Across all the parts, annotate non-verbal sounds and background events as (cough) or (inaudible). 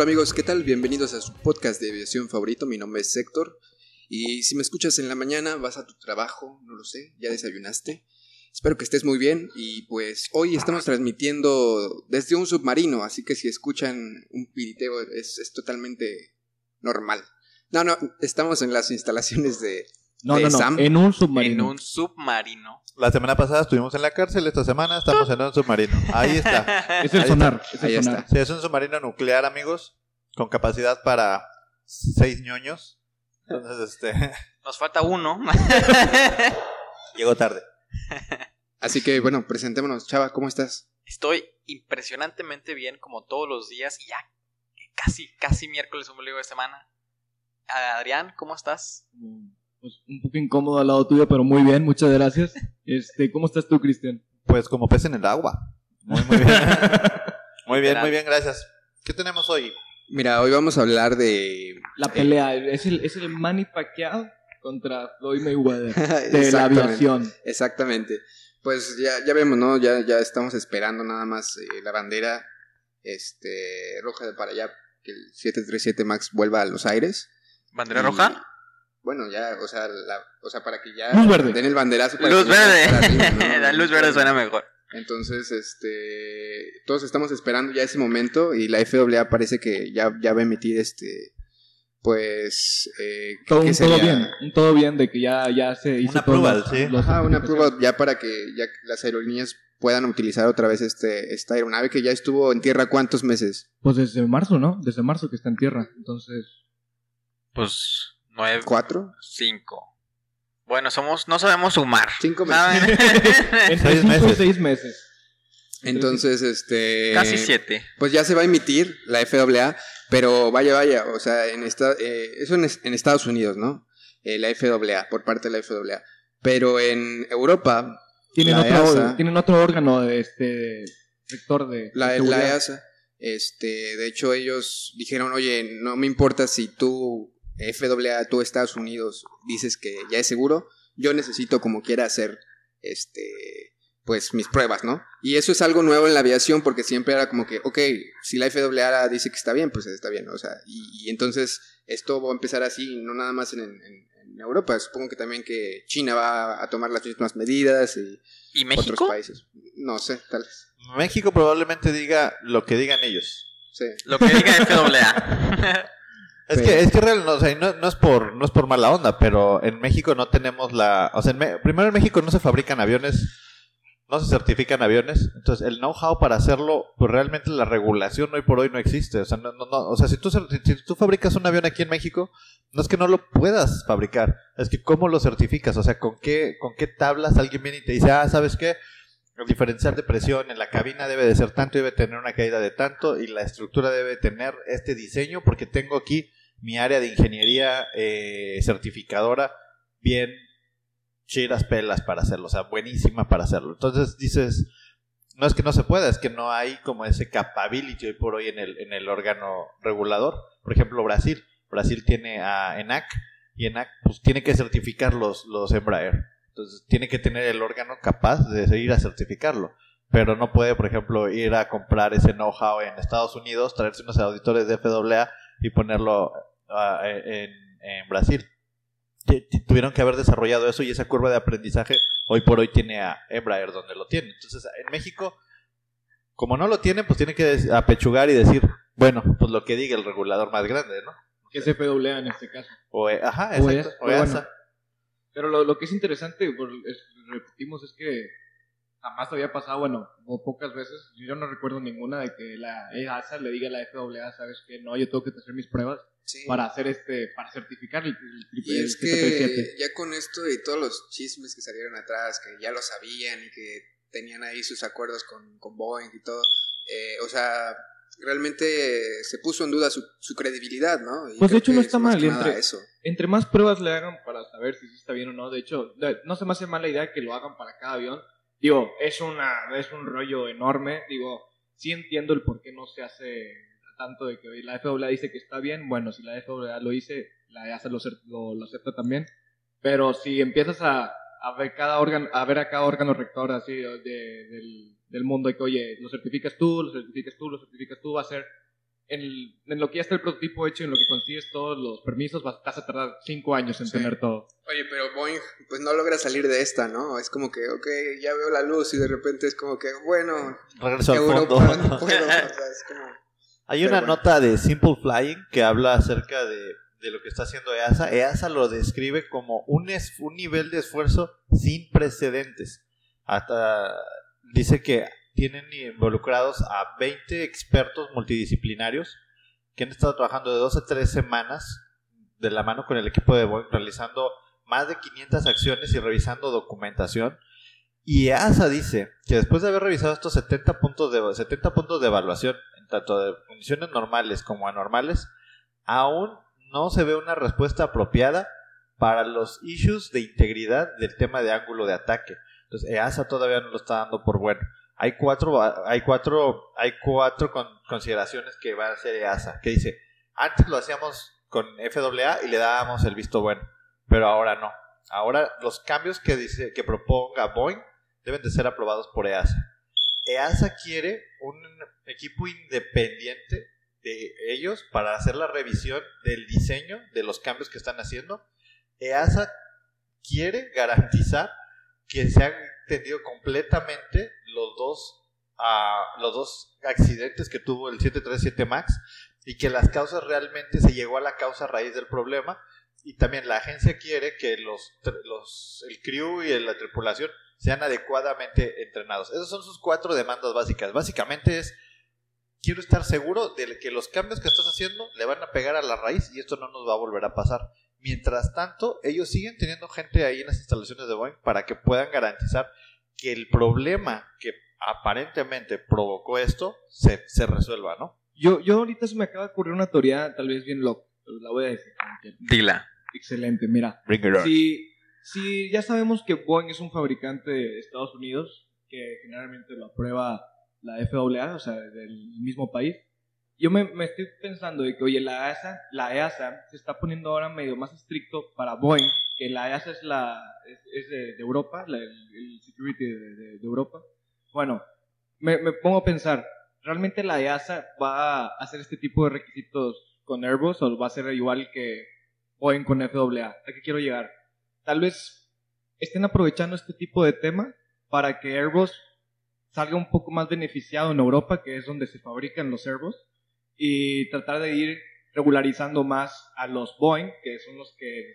Hola amigos, ¿qué tal? Bienvenidos a su podcast de aviación favorito. Mi nombre es Héctor. Y si me escuchas en la mañana, vas a tu trabajo, no lo sé, ya desayunaste. Espero que estés muy bien y pues hoy estamos transmitiendo desde un submarino, así que si escuchan un piriteo es, es totalmente normal. No, no, estamos en las instalaciones de, No, de no, no, Sam. en un submarino. En un submarino. La semana pasada estuvimos en la cárcel, esta semana estamos en un submarino. Ahí está. (laughs) Es el Ahí sonar, es el Ahí sonar. está. Sí, es un submarino nuclear, amigos, con capacidad para seis ñoños. Entonces, este, (laughs) Nos falta uno. (laughs) llegó tarde. Así que bueno, presentémonos. Chava, ¿cómo estás? Estoy impresionantemente bien como todos los días y ya casi, casi miércoles ombligo de semana. Adrián, ¿cómo estás? Pues un poco incómodo al lado tuyo, pero muy bien, muchas gracias. Este, ¿cómo estás tú, Cristian? Pues como pez en el agua. Muy, muy bien. (laughs) muy bien, muy bien, gracias. ¿Qué tenemos hoy? Mira, hoy vamos a hablar de... La pelea, es el, es el Manny Pacquiao contra Floyd Mayweather (laughs) de la Exactamente. aviación. Exactamente. Pues ya, ya vemos, ¿no? Ya, ya estamos esperando nada más eh, la bandera este, roja de para allá, que el 737 MAX vuelva a los aires. ¿Bandera Y, roja? Bueno, ya, o sea, la- o sea, para que ya Luz verde. den el banderazo. para Luz verde. arriba, ¿no? (laughs) La luz verde suena mejor. Entonces, este, todos estamos esperando ya ese momento y la FAA parece que ya, ya va a emitir este, pues, eh, Todo, ¿qué un todo bien, un todo bien de que ya, ya se hizo Una approval, los- sí. Ajá, una prueba ya para que ya las aerolíneas puedan utilizar otra vez este esta aeronave que ya estuvo en tierra cuántos meses? Pues desde marzo, ¿no? Desde marzo que está en tierra. Entonces, Pues nueve, ¿Cuatro? cinco. Bueno, somos, no sabemos sumar. Cinco meses. (laughs) entre Seis meses. seis meses. Entonces, este Casi siete. Pues ya se va a emitir la FAA, pero vaya, vaya, o sea, en esta, eh, eso en, es- en Estados Unidos, ¿no? Eh, la FAA, por parte de la FAA. Pero en Europa, Tienen, La otro, EASA. tienen otro órgano de este sector de, la, de la. EASA, este, de hecho ellos dijeron, oye, no me importa si tú, FAA, tú Estados Unidos, dices que ya es seguro, yo necesito como quiera hacer, este, pues mis pruebas, ¿no? Y eso es algo nuevo en la aviación porque siempre era como que, ok, si la FAA dice que está bien, pues está bien, o sea, y, y entonces esto va a empezar así, no nada más en, en- en Europa, supongo que también que China va a tomar las mismas medidas y ¿Y otros países. No sé, tal vez. México probablemente diga lo que digan ellos. Sí. Lo que diga FAA. (laughs) Es que, es que real, no, es por, no es por mala onda, pero en México no tenemos la, o sea, en Me- primero en México no se fabrican aviones, no se certifican aviones, entonces el know-how para hacerlo, pues realmente la regulación hoy por hoy no existe, o sea, no, no, no, o sea, si tú, si tú fabricas un avión aquí en México, no es que no lo puedas fabricar, es que cómo lo certificas, o sea, con qué, con qué tablas alguien viene y te dice, ah, ¿sabes qué? El diferencial de presión en la cabina debe de ser tanto, debe tener una caída de tanto y la estructura debe tener este diseño porque tengo aquí mi área de ingeniería eh, certificadora bien chidas pelas para hacerlo, o sea, buenísima para hacerlo. Entonces dices, no es que no se pueda, es que no hay como ese capability hoy por hoy en el, en el órgano regulador. Por ejemplo, Brasil. Brasil tiene a ENAC y ENAC pues tiene que certificar los, los Embraer. Entonces tiene que tener el órgano capaz de ir a certificarlo. Pero no puede, por ejemplo, ir a comprar ese know-how en Estados Unidos, traerse unos auditores de FAA y ponerlo en, en Brasil. Tuvieron que haber desarrollado eso y esa curva de aprendizaje hoy por hoy tiene a Embraer donde lo tiene. Entonces, en México, como no lo tiene, pues tiene que apechugar y decir, bueno, pues lo que diga el regulador más grande, ¿no? Que es FAA en este caso. O, ajá, exacto. o pero EASA. bueno. Pero lo, lo que es interesante, es- repetimos, es que jamás había pasado, bueno, o pocas veces, yo no recuerdo ninguna de que la EASA le diga a la FAA, sabes que no, yo tengo que hacer mis pruebas Sí. para hacer este, para certificar el, el triple- Y el es 737. que ya con esto y todos los chismes que salieron atrás, que ya lo sabían y que tenían ahí sus acuerdos con, con Boeing y todo, eh, o sea, realmente se puso en duda su, su credibilidad, ¿no? Y Pues, de hecho, no es está mal, entre- eso. Entre más pruebas le hagan para saber si sí está bien o no, de hecho, no se me hace mala idea que lo hagan para cada avión. Digo, es, una, es un rollo enorme, digo, sí entiendo el por qué no se hace tanto de que la FAA dice que está bien, bueno, si la FAA lo dice, la EASA lo, lo, lo acepta también, pero si empiezas a, a ver cada órgano, a ver a cada órgano rector así de- del, del mundo, de que oye, lo certificas tú, lo certificas tú, lo certificas tú, va a ser en, en lo que ya está el prototipo hecho, en lo que consigues todos los permisos, vas, vas a tardar cinco años en Sí. tener todo. Oye, pero Boeing pues no logra salir de esta, ¿no? Es como que, ok, ya veo la luz y de repente es como que, bueno, Regreso al Europa fondo. (laughs) no puedo, o sea, es como... Hay Pero una bueno. nota de Simple Flying que habla acerca de, de lo que está haciendo EASA. EASA lo describe como un, es- un nivel de esfuerzo sin precedentes. Hasta dice que tienen involucrados a 20 expertos multidisciplinarios que han estado trabajando de 2 a 3 semanas de la mano con el equipo de Boeing, realizando más de 500 acciones y revisando documentación. Y EASA dice que después de haber revisado estos 70 puntos de, 70 puntos de evaluación, en tanto de condiciones normales como anormales, aún no se ve una respuesta apropiada para los issues de integridad del tema de ángulo de ataque. Entonces, EASA todavía no lo está dando por bueno. Hay cuatro, hay cuatro, hay cuatro con- consideraciones que va a hacer EASA, que dice, antes lo hacíamos con FAA y le dábamos el visto bueno, pero ahora no. Ahora los cambios que dice que proponga Boeing deben de ser aprobados por EASA. EASA quiere un equipo independiente de ellos para hacer la revisión del diseño de los cambios que están haciendo. EASA quiere garantizar que se han entendido completamente los dos, ah, los dos accidentes que tuvo el 737 MAX y que las causas realmente se llegó a la causa raíz del problema y también la agencia quiere que los, los el crew y la tripulación sean adecuadamente entrenados. Esas son sus cuatro demandas básicas. Básicamente es quiero estar seguro de que los cambios que estás haciendo le van a pegar a la raíz y esto no nos va a volver a pasar. Mientras tanto, ellos siguen teniendo gente ahí en las instalaciones de Boeing para que puedan garantizar que el problema que aparentemente provocó esto se, se resuelva, ¿no? Yo, yo ahorita se me acaba de ocurrir una teoría tal vez bien loca, pero la voy a decir. Dila. Excelente, mira. Bring it on. Si, si ya sabemos que Boeing es un fabricante de Estados Unidos, que generalmente lo aprueba la FAA, o sea, del mismo país, yo me, me estoy pensando de que, oye, la EASA, la EASA se está poniendo ahora medio más estricto para Boeing, que la EASA es, la, es, de, Europa, la- el, security de, Europa. Bueno, me, me pongo a pensar, ¿realmente la EASA va a hacer este tipo de requisitos con Airbus o va a ser igual que Boeing con FAA? ¿A qué quiero llegar? Tal vez estén aprovechando este tipo de tema para que Airbus salga un poco más beneficiado en Europa, que es donde se fabrican los Airbus, y tratar de ir regularizando más a los Boeing, que son los que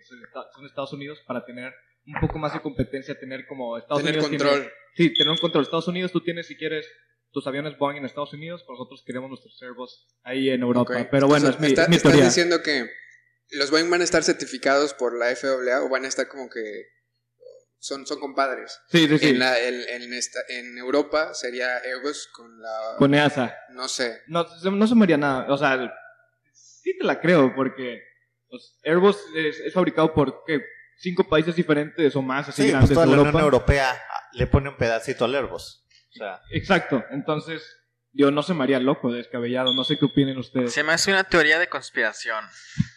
son Estados Unidos, para tener un poco más de competencia, tener como Estados Tener Unidos tiene- control. Sí, tener un control. Estados Unidos, tú tienes, si quieres, tus aviones Boeing en Estados Unidos, nosotros queremos nuestros Airbus ahí en Europa. Pero bueno, es me mi, está- mi estás diciendo que los Boeing van a estar certificados por la FAA o van a estar como que son, son compadres. Sí, sí, sí. En, la, en, en esta- en Europa sería Airbus con la... Con EASA. No sé. No, no se me haría nada. O sea, sí te la creo, porque pues, Airbus es, es fabricado por ¿qué? cinco países diferentes o más, así Sí, pues grandes toda de la Europa. Unión Europea ah, le pone un pedacito al Airbus. O sea, Exacto. Entonces, yo no se me haría loco, descabellado. No sé qué opinen ustedes. Se me hace una teoría de conspiración,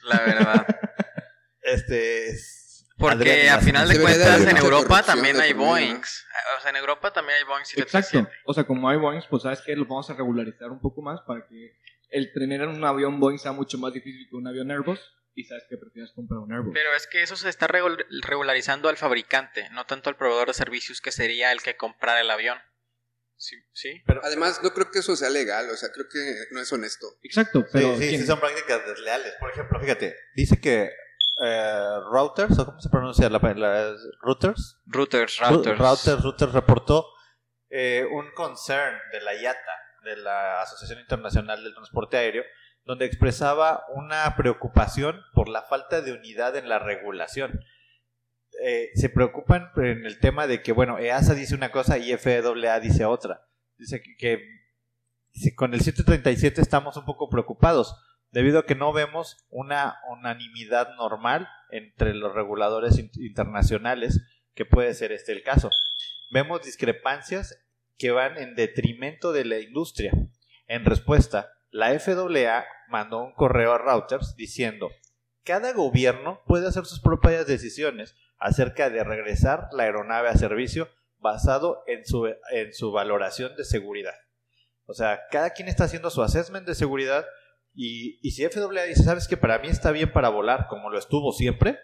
la verdad. (laughs) este es- Porque Adrián, a final de cuentas en Europa también hay. Boeings. O sea, en Europa también hay Boeing Exacto. 737. O sea, como hay Boeing, pues sabes que los vamos a regularizar un poco más para que el tener un avión Boeing sea mucho más difícil que un avión Airbus y sabes que prefieres comprar un Airbus. Pero es que eso se está regul- regularizando al fabricante, no tanto al proveedor de servicios que sería el que comprara el avión. Sí, sí. Además, no creo que eso sea legal, o sea, creo que no es honesto. Exacto, pero sí, sí, son prácticas desleales. Por ejemplo, fíjate, dice que eh, Routers, o cómo se pronuncia la, la- Routers, Routers, routers. Routers, Routers reportó eh, un concern de la IATA, de la Asociación Internacional del Transporte Aéreo, donde expresaba una preocupación por la falta de unidad en la regulación. Eh, se preocupan en el tema de que, bueno, EASA dice una cosa y FAA dice otra. Dice que, que dice, con el 737 estamos un poco preocupados, debido a que no vemos una unanimidad normal entre los reguladores in- internacionales, que puede ser este el caso. Vemos discrepancias que van en detrimento de la industria. En respuesta, la FAA mandó un correo a Reuters diciendo, cada gobierno puede hacer sus propias decisiones acerca de regresar la aeronave a servicio basado en su, en su valoración de seguridad. O sea, cada quien está haciendo su assessment de seguridad y, y si FAA dice, sabes que para mí está bien para volar como lo estuvo siempre,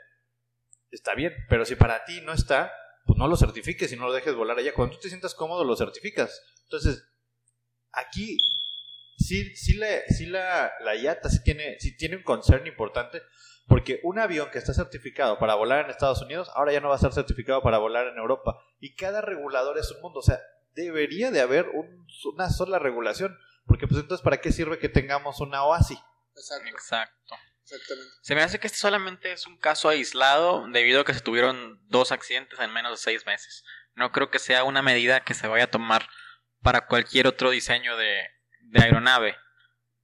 está bien, pero si para ti no está, pues no lo certifiques y no lo dejes volar allá. Cuando tú te sientas cómodo, lo certificas. Entonces, aquí sí, sí, la, sí la, la IATA sí tiene, sí tiene un concern importante porque un avión que está certificado para volar en Estados Unidos, ahora ya no va a ser certificado para volar en Europa. Y cada regulador es un mundo. O sea, debería de haber un- una sola regulación. Porque pues entonces, ¿para qué sirve que tengamos una OASI? Exacto, Exacto. Exactamente. Se me hace que este solamente es un caso aislado debido a que se tuvieron dos accidentes en menos de seis meses. No creo que sea una medida que se vaya a tomar para cualquier otro diseño de, de aeronave.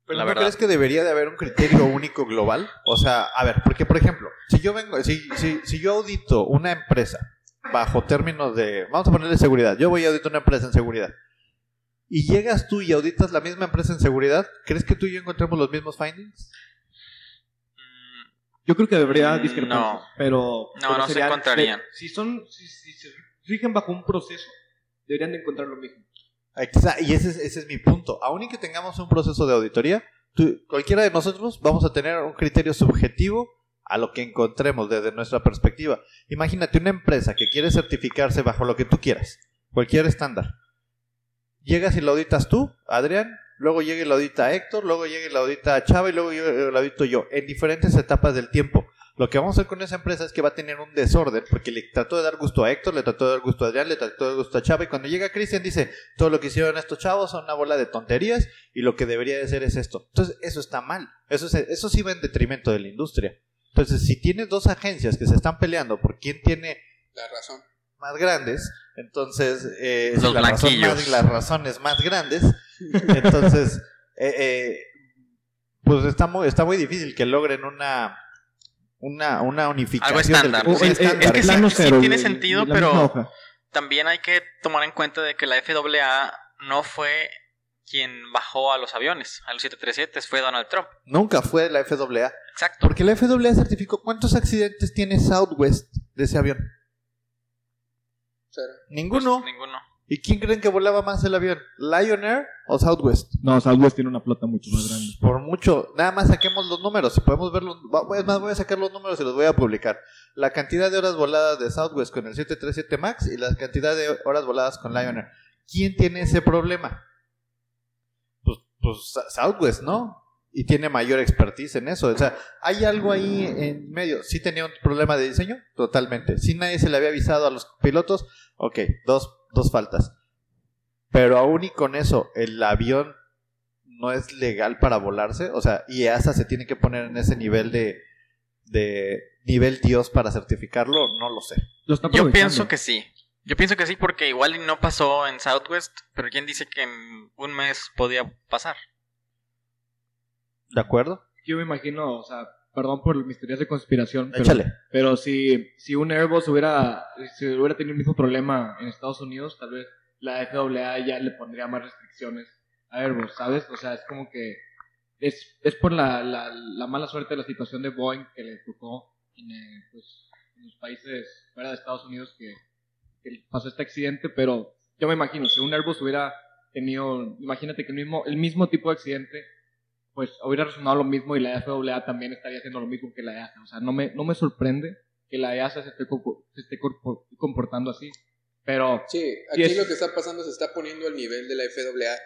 ¿Pero La no verdad. crees que debería de haber un criterio único global? O sea, a ver, porque por ejemplo, si yo vengo, si, si, si yo audito una empresa bajo términos de, vamos a ponerle seguridad, yo voy a auditar una empresa en seguridad, y llegas tú y auditas la misma empresa en seguridad, ¿crees que tú y yo encontremos los mismos findings? Yo creo que debería Mm, discrepar, no. pero... No, pero no se encontrarían. de- si son, si, si se rigen bajo un proceso, deberían de encontrar lo mismo. Y ese es, ese es mi punto. Aún y que tengamos un proceso de auditoría, tú- cualquiera de nosotros vamos a tener un criterio subjetivo a lo que encontremos desde nuestra perspectiva. Imagínate una empresa que quiere certificarse bajo lo que tú quieras, cualquier estándar. Llegas y lo auditas tú, Adrián, luego llega lo audita Héctor, luego llega lo audita Chava y luego lo audito yo, en diferentes etapas del tiempo. Lo que vamos a hacer con esa empresa es que va a tener un desorden, porque le trató de dar gusto a Héctor, le trató de dar gusto a Adrián, le trató de dar gusto a Chava, y cuando llega Cristian dice, todo lo que hicieron estos chavos son una bola de tonterías, y lo que debería de ser es esto. Entonces, eso está mal. Eso, es- eso sí va en detrimento de la industria. Entonces, si tienes dos agencias que se están peleando por quién tiene La razón. Más grandes, entonces eh, Los la razón blanquillos. más- las razones más grandes, entonces (laughs) eh, eh, pues está muy, está muy difícil que logren una una, una unificación Algo estándar. del estándar. es que sí- sí tiene sentido, pero-. También hay que tomar en cuenta de que la FAA no fue quien bajó a los aviones, a los 737, fue Donald Trump. Nunca fue la FAA, Exacto. porque la FAA certificó cuántos accidentes tiene Southwest de ese avión. Cero. Ninguno. Pues, ninguno. ¿Y quién creen que volaba más el avión? ¿Lion Air o Southwest? No, Southwest tiene una flota mucho más grande. Por mucho, nada más saquemos los números. Si podemos ver los. va- Es más, voy a sacar los números y los voy a publicar. La cantidad de horas voladas de Southwest con el 737 MAX y la cantidad de horas voladas con Lion Air. ¿Quién tiene ese problema? Pues, pues Southwest, ¿no? Y tiene mayor expertise en eso. O sea, hay algo ahí en medio. ¿Sí tenía un problema de diseño? Totalmente. Si nadie se le había avisado a los pilotos, ok, dos, dos faltas. Pero aún y con eso, el avión no es legal para volarse. O sea, y hasta se tiene que poner en ese nivel de, de nivel Dios para certificarlo, no lo sé. Lo Yo pienso que sí. Yo pienso que sí porque igual no pasó en Southwest, pero quién dice que en un mes podía pasar. ¿De acuerdo? Yo me imagino, o sea, perdón por mis teorías de conspiración, pero, si, si un Airbus hubiera, si hubiera tenido el mismo problema en Estados Unidos, tal vez la FAA ya le pondría más restricciones a Airbus, ¿sabes? O sea, es como que es, es por la, la, la mala suerte de la situación de Boeing que le tocó en, eh, pues, en los países fuera de Estados Unidos que, que pasó este accidente, pero yo me imagino, si un Airbus hubiera tenido, imagínate que el mismo, el mismo tipo de accidente pues hubiera resonado lo mismo y la FAA también estaría haciendo lo mismo que la EASA. O sea, no me, no me sorprende que la EASA se esté, se esté comportando así. Pero Sí, aquí es- lo que está pasando se está poniendo al nivel de la FAA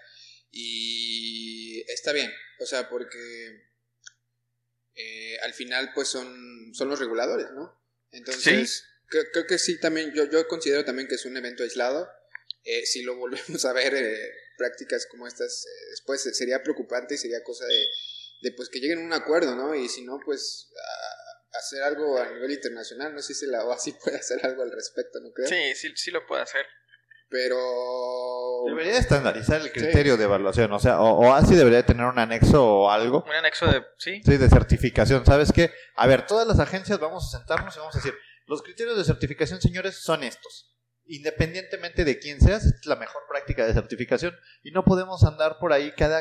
y está bien, o sea, porque eh, al final pues son, son los reguladores, ¿no? Entonces, creo, creo que sí también, yo, yo considero también que es un evento aislado. Eh, si lo volvemos a ver, eh, prácticas como estas, eh, después eh, sería preocupante y sería cosa de, de, pues que lleguen a un acuerdo, ¿no? Y si no, pues a- hacer algo a nivel internacional, no sé si la OASI (laughs) puede hacer algo al respecto, ¿no creo? Sí, sí, sí lo puede hacer. Pero... Debería estandarizar el criterio de evaluación, o sea, o, o así debería tener un anexo o algo. Un anexo de... Sí, Sí, de certificación. ¿Sabes qué? A ver, todas las agencias vamos a sentarnos y vamos a decir, los criterios de certificación, señores, son estos. Independientemente de quién seas, es la mejor práctica de certificación. Y no podemos andar por ahí cada,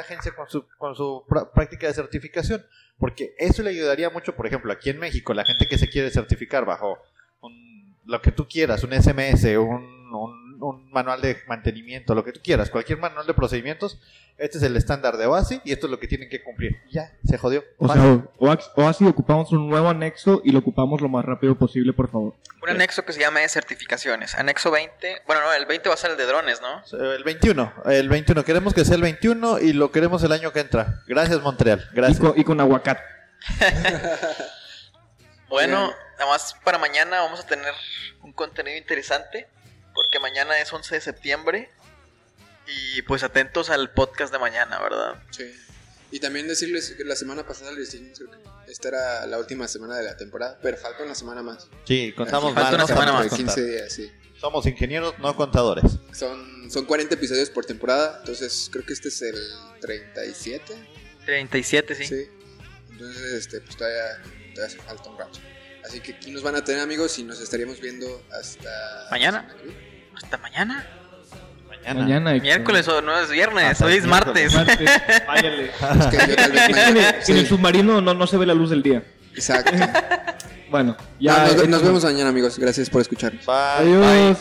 agencia con su, con su práctica de certificación. Porque eso le ayudaría mucho, por ejemplo, aquí en México, la gente que se quiere certificar bajo un- lo que tú quieras, un SMS, un, un- un manual de mantenimiento, lo que tú quieras, cualquier manual de procedimientos, este es el estándar de OASI y esto es lo que tienen que cumplir. Y Ya, se jodió. O sea, o, ax- o así ocupamos un nuevo anexo y lo ocupamos lo más rápido posible, por favor. un anexo que se llama de certificaciones. Anexo 20. Bueno, no, el 20 va a ser el de drones, ¿no? El 21, el 21, queremos que sea el 21 y lo queremos el año que entra. Gracias Montreal, Y gracias. con, y con aguacate. (laughs) Bueno, nada más para mañana vamos a tener un contenido interesante. Porque mañana es 11 de septiembre. Y pues atentos al podcast de mañana, ¿verdad? Sí. Y también decirles que la semana pasada les dijimos que esta era la última semana de la temporada, pero falta una semana más. Sí, contamos Falta una semana más. De contar. 15 días, sí. Somos ingenieros, no contadores. Son, son 40 episodios por temporada, entonces creo que este es el 37. 37, sí. Sí. Entonces, este, pues todavía, todavía hace falta un rato. Así que aquí nos van a tener amigos y nos estaríamos viendo hasta... ¿Mañana? Hasta mañana. Mañana. Mañana. Miércoles o no es viernes, hoy es martes. Martes, (laughs) váyale. Es que yo tal vez En, mañana- el- en el sí, submarino no, no se ve la luz del día. Exacto. (laughs) Bueno, Ya, nos, nos vemos mañana amigos, gracias por escucharnos. Bye. Adiós.